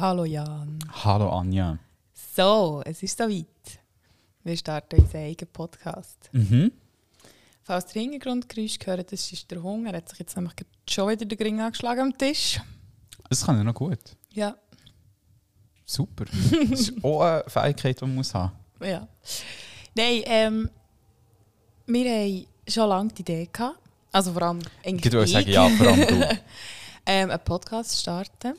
Hallo Jan. Hallo Anja. So, es ist soweit. Wir starten unseren eigenen Podcast. Mhm. Falls ihr Hintergrundgeräusch gehört, das ist der Hunger. Er hat sich jetzt nämlich schon wieder den Ring angeschlagen am Tisch. Das kann ja noch gut. Ja, Super. Das ist auch eine Fähigkeit, die man muss haben ja. Nein, ähm, wir haben schon lange die Idee gehabt. Also vor allem eigentlich Ich würde ich, sagen, ja, vor allem du. ähm, einen Podcast starten.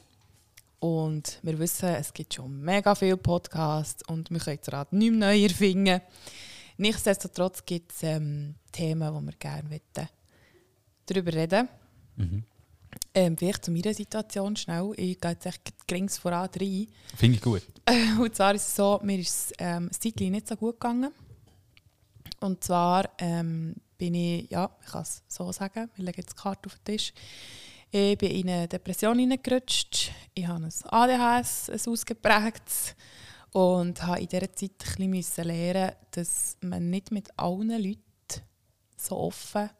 Und wir wissen, es gibt schon mega viele Podcasts und wir können das Rad nicht mehr neu erfinden. Nichtsdestotrotz gibt es ähm, Themen, die wir gerne möchten, darüber reden Mhm. ähm, Vielleicht zu meiner Situation schnell. Ich gehe jetzt echt gerings voran rein. Finde ich gut. Und zwar ist es so, mir ist es ähm, Zeitchen nicht so gut gegangen. Und zwar ähm, bin ich, ja, ich kann es so sagen, wir legen jetzt die Karte auf den Tisch. Ich bin in eine Depression hineingerutscht. Ich habe ein ADHS, ein ausgeprägtes. Und habe in dieser Zeit ein bisschen lernen, dass man nicht mit allen Leuten so offen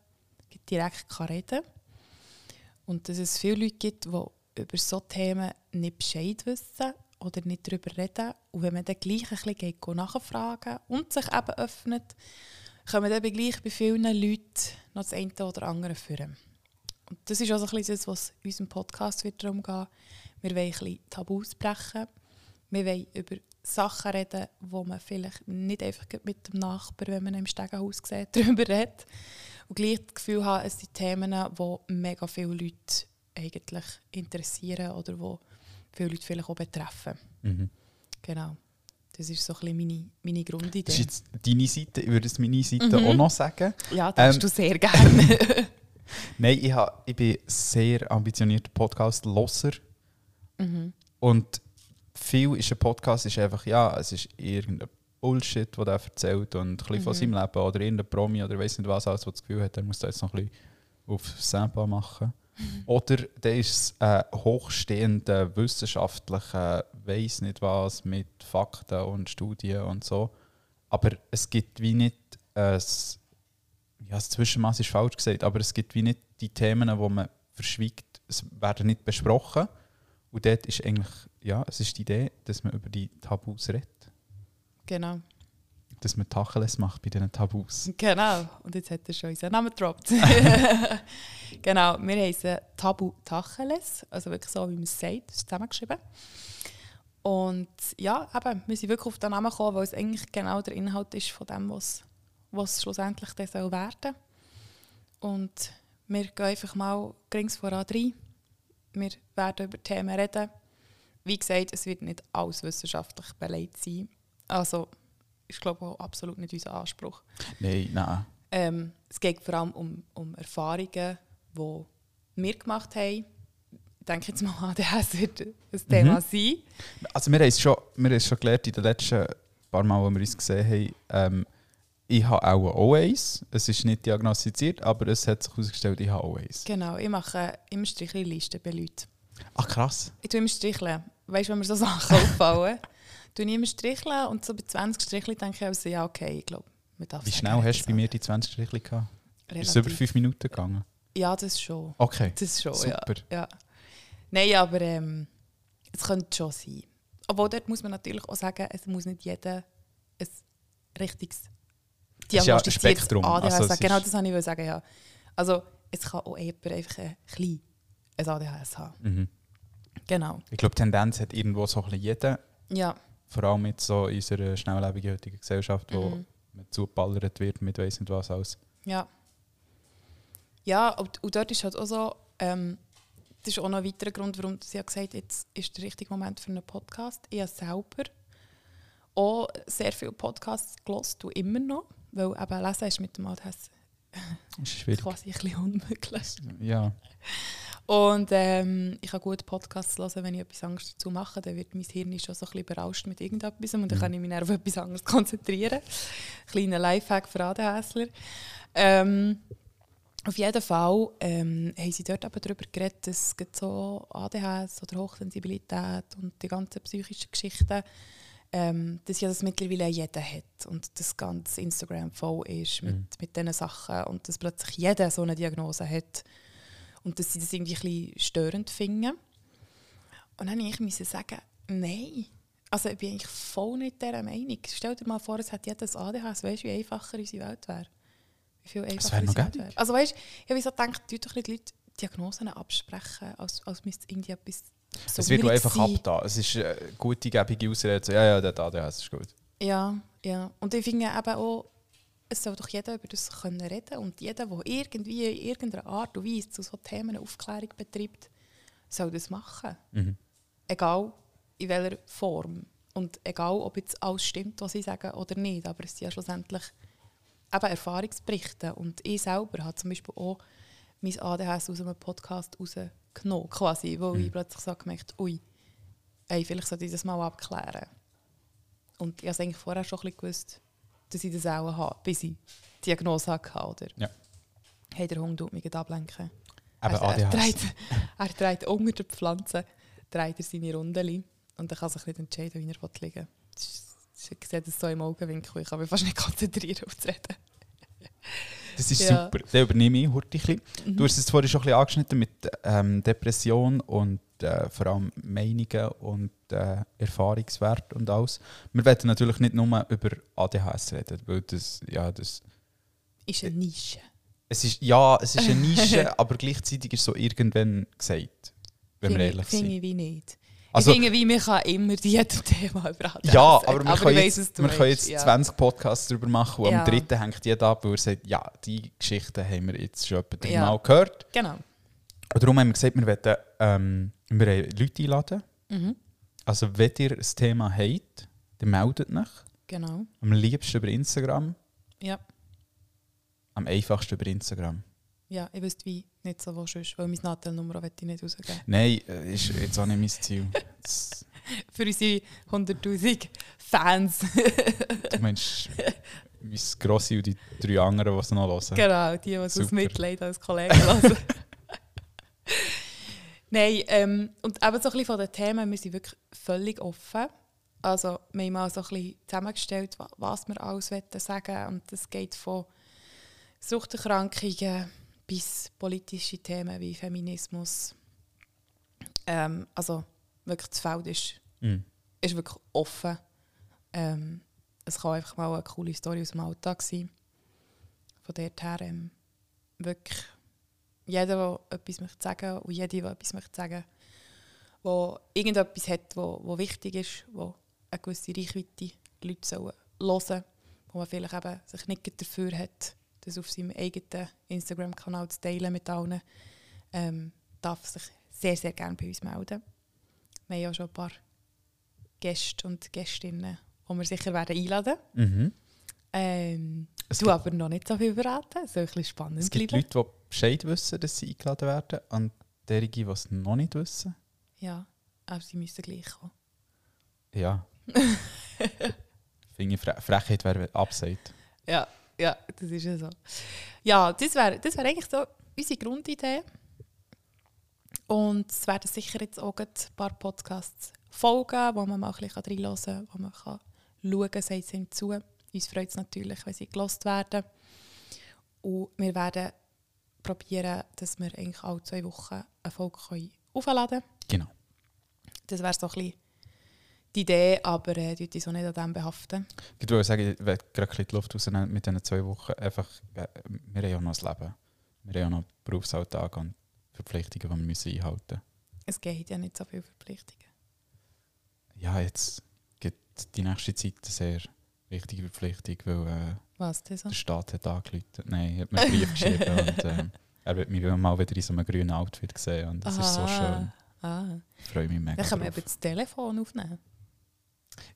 direkt reden kann. Und dass es viele Leute gibt, die über solche Themen nicht Bescheid wissen oder nicht darüber reden. Und wenn man dann gleich ein bisschen nachfragen und sich eben öffnet, kommen dann gleich bei vielen Leuten noch das eine oder andere führen. Und das ist auch so ein bisschen das, was in unserem Podcast wird darum geht. Wir wollen ein bisschen Tabus brechen. Wir wollen über Sachen reden, wo man vielleicht nicht einfach mit dem Nachbar, wenn man ihn im Stegenhaus sieht, darüber redet. Und gleich das Gefühl haben, es sind Themen, die mega viele Leute eigentlich interessieren oder die viele Leute vielleicht auch betreffen. Mhm. Genau. Das ist so ein bisschen meine, meine Grundidee. Das ist jetzt deine Seite. Ich würde es meine Seite Mhm. auch noch sagen. ja, das Ähm, hast du sehr gerne. Nein, ich, ha, ich bin sehr ambitionierter Podcast-Losser. mhm. Und viel ist ein Podcast ist einfach, ja, es ist irgendein Bullshit, den er erzählt und ein bisschen von Mhm. seinem Leben oder irgendein Promi oder weiß nicht was, alles, was das Gefühl hat, er muss da jetzt noch ein bisschen auf Sample machen. Oder der ist es ein hochstehender wissenschaftlicher, weiß nicht was, mit Fakten und Studien und so. Aber es gibt wie nicht ein, ja, das Zwischenmaß ist falsch gesagt, aber es gibt wie nicht die Themen, wo man verschwiegt, es werden nicht besprochen. Und dort ist eigentlich, ja, es ist die Idee, dass man über die Tabus redet. Genau. Dass man Tacheles macht bei diesen Tabus. Genau. Und jetzt hat er schon unseren Namen gedroppt. genau. Wir heißen Tabu Tacheles. Also wirklich so, wie man es sagt. Das ist zusammengeschrieben. Und ja, eben, wir sind wirklich auf den Namen gekommen, weil es eigentlich genau der Inhalt ist von dem, was, was schlussendlich dann soll werden Und wir gehen einfach mal gerings voran rein. Wir werden über Themen reden. Wie gesagt, es wird nicht alles wissenschaftlich beleidigt sein. Also, ist glaube ich auch absolut nicht unser Anspruch. Nein, nein. Ähm, es geht vor allem um, um Erfahrungen, die wir gemacht haben. Ich denke jetzt mal, ADHS wird ein Thema Mhm. sein. Also wir haben es schon, wir haben es schon gelernt in den letzten paar Mal, wo wir uns gesehen haben, ähm, ich habe auch auch eins. Es ist nicht diagnostiziert, aber es hat sich herausgestellt, ich habe auch eins. Genau, ich mache immer Strichlisten bei Leuten. Ach krass. Ich tue immer stricheln. Weißt du, wenn mir so Sachen auffallen, tue ich immer stricheln und so bei 20 Stricheln denke ich also, ja, okay, ich glaube, man darf Wie schnell hast du bei mir die 20 Striche gehabt? relativ- Ist es über 5 Minuten gegangen? Ja, das schon. Okay, Das schon, ja. super. ja. Nein, aber ähm, es könnte schon sein. Obwohl dort muss man natürlich auch sagen, es muss nicht jeder ein richtiges ja diagnostiziertes Spektrum. ADHS Also es sagen. Genau das wollte ich sagen, ja. Also es kann auch jemand einfach ein klein ein ADHS haben. Mhm. Genau. Ich glaube, die Tendenz hat irgendwo so ein bisschen jeder, Ja. vor allem mit so unserer schnelllebigen heutigen Gesellschaft, wo Mhm. man zugeballert wird mit weiss nicht was alles. Ja. Ja, und, und dort ist halt auch so, ähm, das ist auch noch ein weiterer Grund, warum sie ja gesagt hat, jetzt ist der richtige Moment für einen Podcast. Ich habe selber auch sehr viele Podcasts gelost und immer noch, weil eben lesen ist mit dem ADHS ist quasi ein bisschen unmöglich. Ja. Und ähm, ich kann gut Podcasts hören, wenn ich etwas anderes dazu mache, dann wird mein Hirn schon so ein bisschen berauscht mit irgendetwas und dann kann ich mich auf etwas anderes konzentrieren. Kleiner Lifehack für ADHSler. Ähm, auf jeden Fall ähm, haben sie dort eben darüber geredet, dass so ADHS oder Hochsensibilität und die ganzen psychischen Geschichten, ähm, dass ja das mittlerweile jeder hat und das ganze Instagram voll ist mit, Mhm. mit diesen Sachen und dass plötzlich jeder so eine Diagnose hat und dass sie das irgendwie ein bisschen störend finden. Und dann musste ich sagen, nein. Also ich bin eigentlich voll nicht dieser Meinung. Stell dir mal vor, es hat jedes ADHS. Weißt du, wie einfacher unsere Welt wäre? Wie viel einfacher unsere Welt wäre? Also weißt du, ich habe so gedacht, doch nicht die Leute Diagnosen absprechen, als, als müsste irgendwie etwas es wird einfach sein. abgetan. Es ist eine gute, gebige Ausrede. So, ja, ja, der ADHS ist gut. Ja, ja. Und ich finde eben auch, es soll doch jeder über das können reden und jeder, der irgendwie in irgendeiner Art und Weise zu so Themen Aufklärung betreibt, soll das machen. Mhm. Egal in welcher Form. Und egal, ob jetzt alles stimmt, was sie sagen oder nicht. Aber es sind ja schlussendlich eben Erfahrungsberichte. Und ich selber habe zum Beispiel auch mein ADHS aus einem Podcast rausgenommen, quasi, wo Mhm. ich plötzlich so gemerkt ui, ey, vielleicht sollte ich das mal abklären. Und ich habe eigentlich vorher schon ein bisschen gewusst, dass ich das auch habe, bis ich die Diagnose hatte. Oder Ja. hey, der Hund tut mich ablenken. Aber er, er, dreht, er dreht unter der Pflanze dreht er seine Rundeli und dann kann sich nicht entscheiden, wie er liegen will. Ich sehe das so im Augenwinkel, ich kann mich fast nicht konzentrieren auf das Reden. Das ist Ja. super. Den übernehme ich heute ein bisschen. Mhm. Du hast es vorhin schon ein bisschen angeschnitten mit ähm, Depression und äh, vor allem Meinungen und äh, Erfahrungswert und alles. Wir werden natürlich nicht nur über ADHS reden, weil das, ja, das, Ist eine Nische. es ist, ja, es ist eine Nische, aber gleichzeitig ist so irgendwann gesagt, wenn wir Finde- ehrlich Finde sind. ich wie nicht. Also, ich finde, wie man kann immer jedem Thema über ADHS ja, reden. aber wir können weiss, jetzt, du wir können jetzt ja. 20 Podcasts darüber machen und Ja. am dritten hängt jeder ab, weil er sagt, ja, die Geschichten haben wir jetzt schon etwa Ja. gehört. Genau. Und darum haben wir gesagt, wir wollen ähm, wir Leute einladen. Mhm. Also, wenn ihr ein Thema habt, dann meldet euch. Genau. Am liebsten über Instagram. Ja. Am einfachsten über Instagram. Ja, ich wüsste wie nicht so wo sonst, weil meine Natel-Nummer möchte ich nicht rausgeben. Nein, äh, ist jetzt auch nicht mein Ziel. Für unsere 100'000 Fans. du meinst, mein Grossi und die drei anderen, die es noch hören. Genau, die, die es aus. Mitleid als Kollegen hören. Nein, ähm, und eben so ein bisschen von den Themen, wir sind wirklich völlig offen. Also wir haben mal so ein bisschen zusammengestellt, wa- was wir alles wollen sagen Und das geht von Suchterkrankungen bis politische Themen wie Feminismus. Ähm, also wirklich das Feld ist, Mhm. ist wirklich offen. Ähm, es kann einfach mal eine coole Story aus dem Alltag sein. Von dort her ähm, wirklich jeder, der etwas möchte sagen und jede, die etwas möchte sagen, wo irgendetwas hat, wo, wo wichtig ist, wo eine gewisse Reichweite die Leute sollen hören, wo man vielleicht eben sich nicht dafür hat, das auf seinem eigenen Instagram-Kanal zu teilen mit allen, ähm, darf sich sehr, sehr gerne bei uns melden. Wir haben ja schon ein paar Gäste und Gästinnen, die wir sicher werden einladen Mhm. ähm, Es Du gibt- aber noch nicht so viel verraten, es soll ein bisschen spannend Es gibt bleiben. Leute, die Bescheid wissen, dass sie eingeladen werden, und derige, die es noch nicht wissen. Ja, aber sie müssen gleich kommen. Ja. Finde ich, Fre Frechheit wäre abseit. Ja, ja, das ist ja so. Ja, das wäre das wär eigentlich so unsere Grundidee. Und es werden sicher jetzt auch ein paar Podcasts folgen, wo man mal ein bisschen reinhören kann, wo man kann schauen kann, sagt es ihm zu. Uns freut es natürlich, wenn sie gelost werden. Und wir werden probieren, dass wir eigentlich alle zwei Wochen eine Folge aufladen können. Genau. Das wäre so ein bisschen die Idee, aber äh, die uns auch nicht an dem behaften. Ich würde sagen, ich will gerade die Luft rausnehmen mit diesen zwei Wochen. Einfach, äh, wir haben ja noch ein Leben. Wir haben ja noch einen Berufsalltag und Verpflichtungen, die wir müssen einhalten müssen. Es geht ja nicht so viele Verpflichtungen. Ja, jetzt gibt die nächste Zeit eine sehr wichtige Verpflichtung, weil äh, Was das so? der Staat hat angerufen. Nein, hat mir einen Brief geschrieben und äh, er wird mich mal wieder in so einem grünen Outfit sehen und das ist so schön. Ah. Ich freue mich mega Dann können wir das Telefon aufnehmen.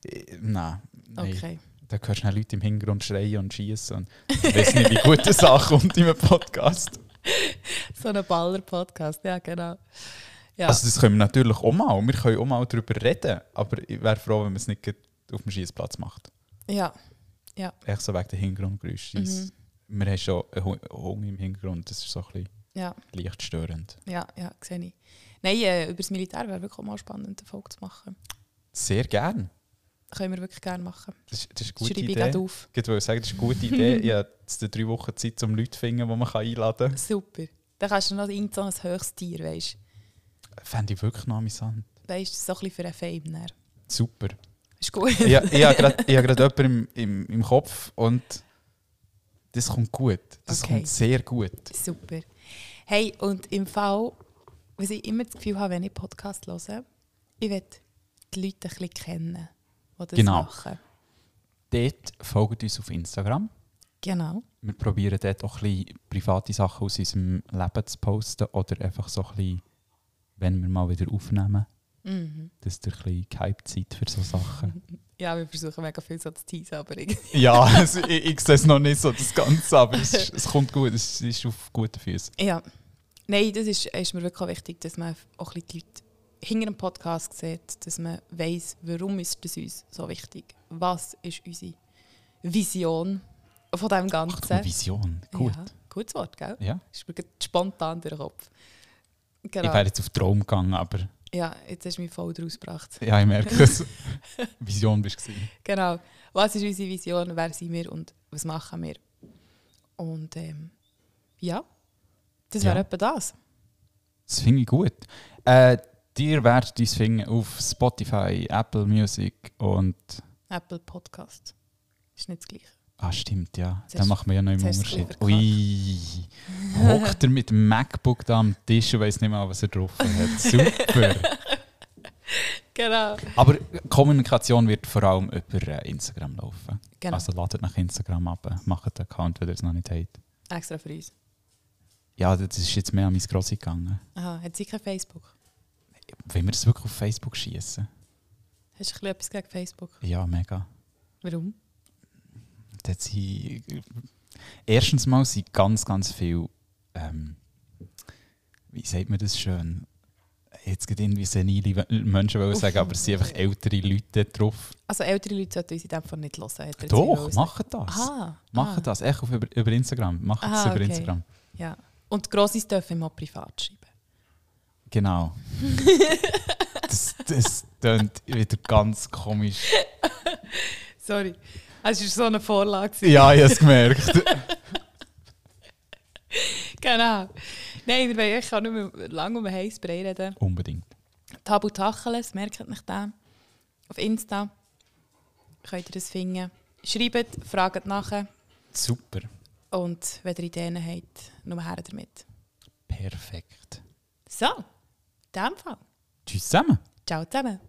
Äh, Nein, nein. Okay. da hörst du Leute im Hintergrund schreien und schießen und ich weiß nicht, wie gut das ankommt in einem Podcast. So ein Baller-Podcast, ja genau. Ja, Also das können wir natürlich auch mal. Wir können auch mal darüber reden, aber ich wäre froh, wenn man es nicht auf dem Schießplatz macht. ja. Echt so wegen der Hintergrundgeräusche. Mhm. Wir haben schon Hunger im Hintergrund, das ist so ein bisschen ja, leicht störend. ja, ja, sehe ich. Nein, äh, über das Militär wäre wirklich auch mal spannend, eine Folge zu machen. Sehr gern. Können wir wirklich gerne machen. Das ist, das ist eine gute schreibe ich Idee. gerade auf. Ich wollte sagen, das ist eine gute Idee. Ich habe jetzt drei Wochen Zeit, um Leute zu finden, die man einladen kann. Super. Dann kannst du noch irgend so ein höchstes Tier, weißt Fände ich wirklich noch amüsant. weißt, so ein bisschen für einen Fame. Dann. Super. Ist gut. ich, ich habe gerade ich gerade jemanden im, im, im Kopf und das kommt gut. Das Okay. kommt sehr gut. Super. Hey, und im Fall, was ich immer das Gefühl habe, wenn ich Podcast höre, ich will die Leute ein bisschen kennen, die das Genau. machen. Dort folgt uns auf Instagram. Genau. Wir probieren dort auch ein bisschen private Sachen aus unserem Leben zu posten oder einfach so ein bisschen, wenn wir mal wieder aufnehmen, Mhm. dass ihr ein bisschen gehypt seid für so Sachen. Ja, wir versuchen mega viel so zu teasen, aber irgendwie. ja, also ich, ich sehe es noch nicht so, das Ganze, aber es, es kommt gut, es ist auf guten Füßen. Ja. Nein, das ist, ist mir wirklich auch wichtig, dass man auch ein bisschen die Leute hinter dem Podcast sieht, dass man weiss, warum ist das uns so wichtig. Was ist unsere Vision von dem Ach, Ganzen. du, Vision, gut. Ja, gutes Wort, gell? Ja. Ist mir spontan durch den Kopf. Genau. Ich wäre jetzt auf Traum gegangen, aber Ja, jetzt hast du mich voll draus gebracht. ja, ich merke es. Vision bist du. Genau. Was ist unsere Vision? Wer sind wir und was machen wir? Und ähm, ja, das wäre Ja. etwa das. Das finde ich gut. Äh, dir werdet uns finden auf Spotify, Apple Music und. Apple Podcast. Ist nicht das Gleiche. Ah, stimmt, ja. Da macht man ja noch einen Unterschied. Ui. Hockt er mit dem MacBook da am Tisch und weiß nicht mal, was er drauf hat. Super. Genau. Aber Kommunikation wird vor allem über äh, Instagram laufen. genau. Also ladet nach Instagram ab, macht einen Account, wenn ihr es noch nicht habt. Extra für uns. Ja, das ist jetzt mehr an mein Grossi gegangen. Aha, hat sie kein Facebook? Wollen wir das wirklich auf Facebook schießen? Hast du ein bisschen etwas gegen Facebook? Ja, mega. Warum? Dort sind, erstens mal sind ganz, ganz viele, ähm, wie sagt man das schön? Jetzt geht irgendwie senile Menschen wollen sagen, aber es sind einfach ältere Leute drauf. Also ältere Leute sollten uns in dem Fall nicht hören. Doch, machen das. Aha. Machen ah. das. Echt auf, über, über Instagram. Machen das Aha, über okay. Instagram. Ja. Und die Grossis dürfen immer privat schreiben. Genau. das, das klingt wieder ganz komisch. Sorry. Es war so eine Vorlage. Ja, ich habe es gemerkt. Genau. Nein, wir wollen eigentlich auch nicht mehr lange um Spray reden. Unbedingt. Tabu Tacheles, merkt nicht den. Auf Insta könnt ihr das finden. Schreibt, fragt nachher. Super. Und wenn ihr Ideen habt, nur her damit. Perfekt. So, dem Fall. Tschüss zusammen. Ciao zusammen.